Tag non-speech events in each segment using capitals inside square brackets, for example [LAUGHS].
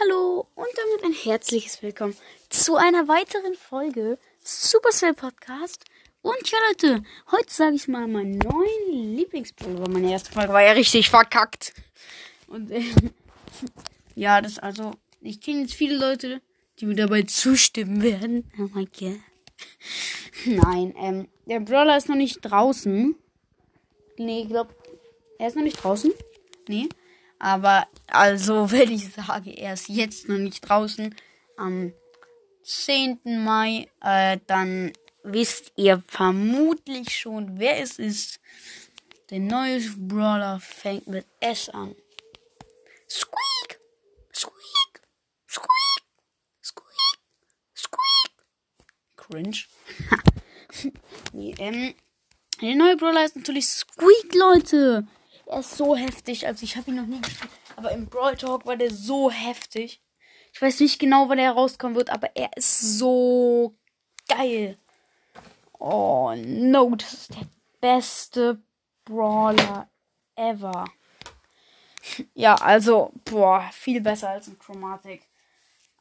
Hallo und damit ein herzliches Willkommen zu einer weiteren Folge Supercell Podcast. Und ja, Leute, heute sage ich mal meinen neuen Lieblingsbrawler. Meine erste Folge war ja richtig verkackt. Und äh, [LAUGHS] ja, das also, ich kenne jetzt viele Leute, die mir dabei zustimmen werden. Oh mein Gott. Nein, ähm, der Brawler ist noch nicht draußen. Nee, ich glaube, er ist noch nicht draußen. Nee. Aber also, [LAUGHS] wenn ich sage, er ist jetzt noch nicht draußen, am 10. Mai, äh, dann wisst ihr vermutlich schon, wer es ist. Der neue Brawler fängt mit S an. Squeak! Squeak! Squeak! Squeak! Squeak! Cringe. [LAUGHS] nee, ähm, der neue Brawler ist natürlich Squeak, Leute. Er ist so heftig. Also ich habe ihn noch nie gespielt. Aber im Brawl Talk war der so heftig. Ich weiß nicht genau, wann er rauskommen wird, aber er ist so geil. Oh no, das ist der beste Brawler ever. Ja, also, boah, viel besser als ein Chromatic.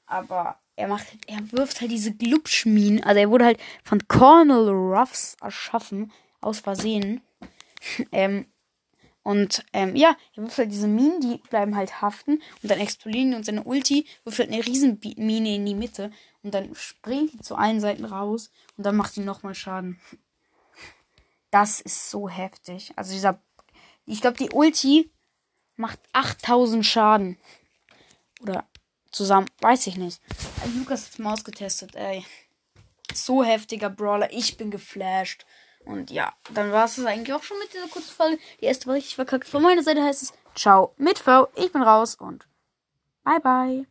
Aber er macht, er wirft halt diese Glubschminen. Also er wurde halt von Cornel Ruffs erschaffen, aus Versehen. [LAUGHS] ähm, und ähm, ja, er wirft halt diese Minen, die bleiben halt haften und dann explodieren die und seine Ulti wirft halt eine riesen Mine in die Mitte und dann springt die zu allen Seiten raus und dann macht die nochmal Schaden. Das ist so heftig. Also dieser, ich glaube die Ulti macht 8000 Schaden. Oder zusammen, weiß ich nicht. Lukas hat's mal ausgetestet, ey. So heftiger Brawler, ich bin geflasht. Und ja, dann war es eigentlich auch schon mit dieser kurzen Folge. Die erste war richtig verkackt. Von meiner Seite heißt es Ciao mit V. Ich bin raus und bye bye.